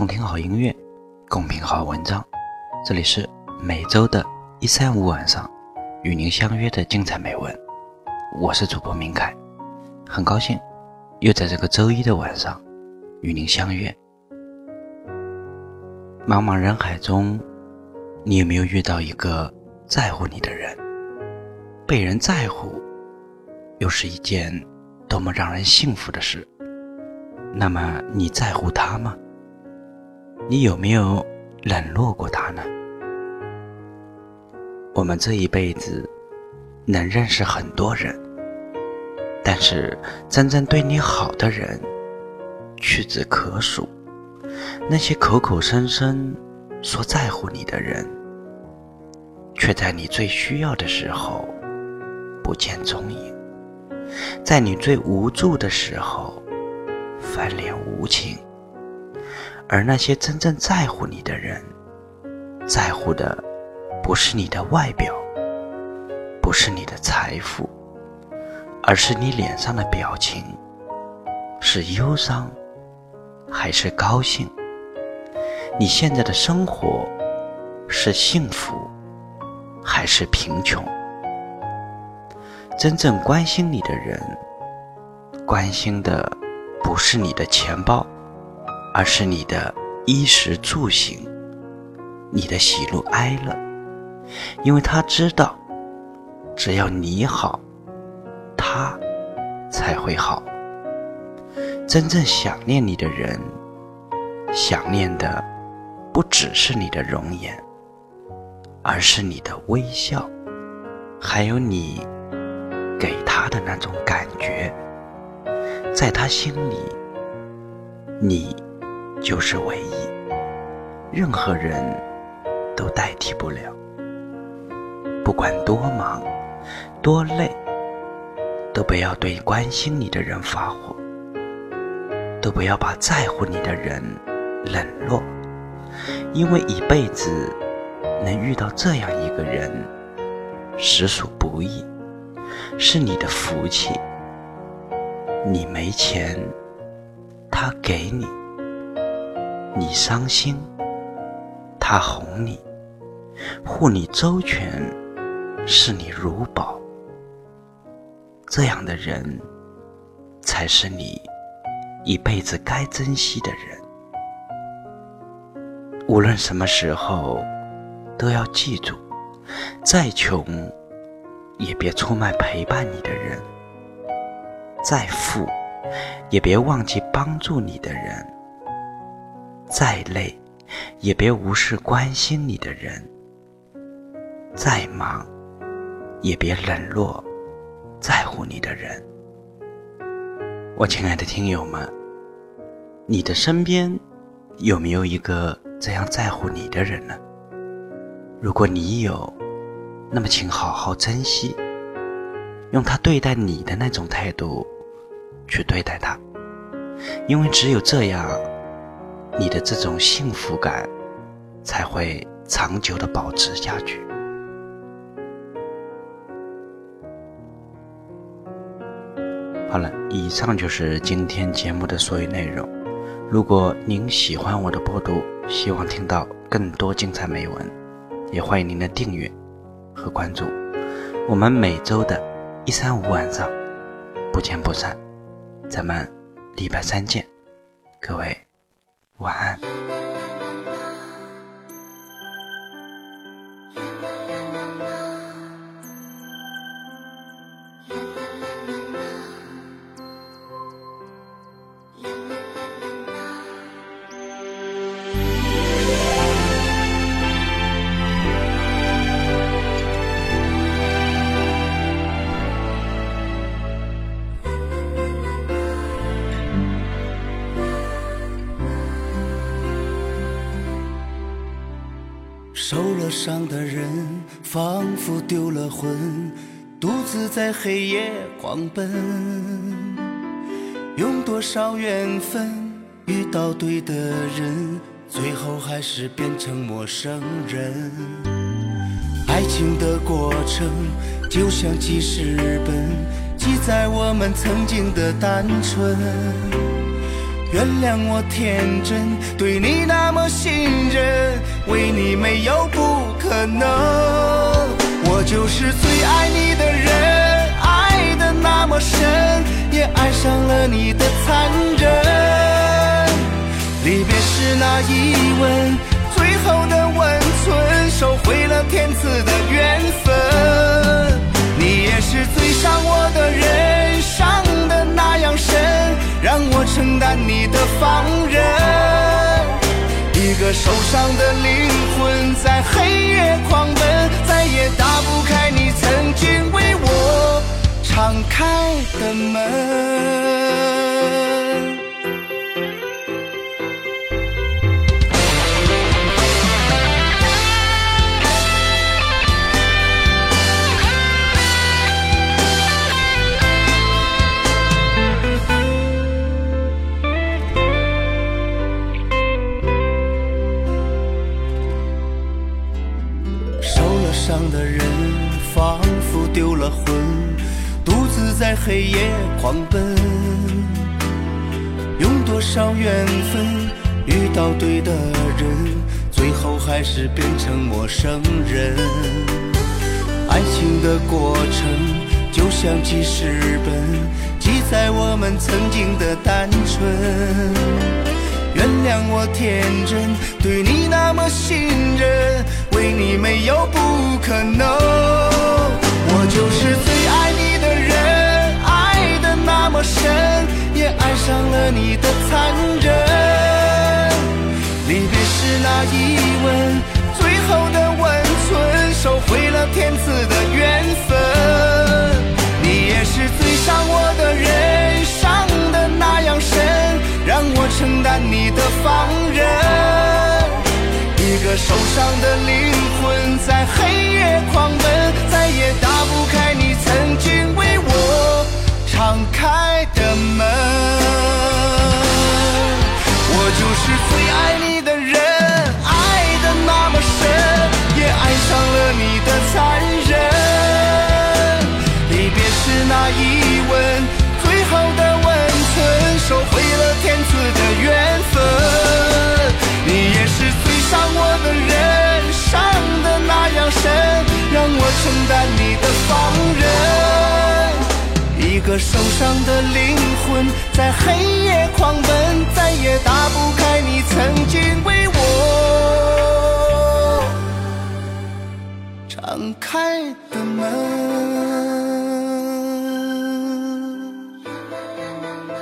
共听好音乐，共品好文章。这里是每周的一三五晚上与您相约的精彩美文。我是主播明凯，很高兴又在这个周一的晚上与您相约。茫茫人海中，你有没有遇到一个在乎你的人？被人在乎，又是一件多么让人幸福的事。那么你在乎他吗？你有没有冷落过他呢？我们这一辈子能认识很多人，但是真正对你好的人屈指可数。那些口口声声说在乎你的人，却在你最需要的时候不见踪影，在你最无助的时候翻脸无情。而那些真正在乎你的人，在乎的不是你的外表，不是你的财富，而是你脸上的表情，是忧伤还是高兴？你现在的生活是幸福还是贫穷？真正关心你的人，关心的不是你的钱包。而是你的衣食住行，你的喜怒哀乐，因为他知道，只要你好，他才会好。真正想念你的人，想念的不只是你的容颜，而是你的微笑，还有你给他的那种感觉，在他心里，你。就是唯一，任何人都代替不了。不管多忙、多累，都不要对关心你的人发火，都不要把在乎你的人冷落，因为一辈子能遇到这样一个人，实属不易，是你的福气。你没钱，他给你。你伤心，他哄你，护你周全，视你如宝。这样的人，才是你一辈子该珍惜的人。无论什么时候，都要记住：再穷，也别出卖陪伴你的人；再富，也别忘记帮助你的人。再累，也别无视关心你的人；再忙，也别冷落在乎你的人。我亲爱的听友们，你的身边有没有一个这样在乎你的人呢？如果你有，那么请好好珍惜，用他对待你的那种态度去对待他，因为只有这样。你的这种幸福感才会长久的保持下去。好了，以上就是今天节目的所有内容。如果您喜欢我的播读，希望听到更多精彩美文，也欢迎您的订阅和关注。我们每周的一三五晚上不见不散，咱们礼拜三见，各位。晚安。受了伤的人，仿佛丢了魂，独自在黑夜狂奔。用多少缘分遇到对的人，最后还是变成陌生人。爱情的过程就像记事本，记载我们曾经的单纯。原谅我天真，对你那么信任，为你没有不可能。我就是最爱你的人，爱的那么深，也爱上了你的残忍。离别时那一吻，最后的温存，收回了天赐的缘你的放任，一个受伤的灵魂在黑夜狂奔，再也打不开你曾经为我敞开的门。在黑夜狂奔，用多少缘分遇到对的人，最后还是变成陌生人。爱情的过程就像记事本，记载我们曾经的单纯。原谅我天真，对你那么信任，为你没有不可能。我就是最爱你的人。天赐的缘分。你也是最伤我的人，伤的那样深，让我承担你的放任。一个受伤的灵魂在黑夜狂奔，承担你的放任，一个受伤的灵魂在黑夜狂奔，再也打不开你曾经为我敞开的门。啦啦啦啦。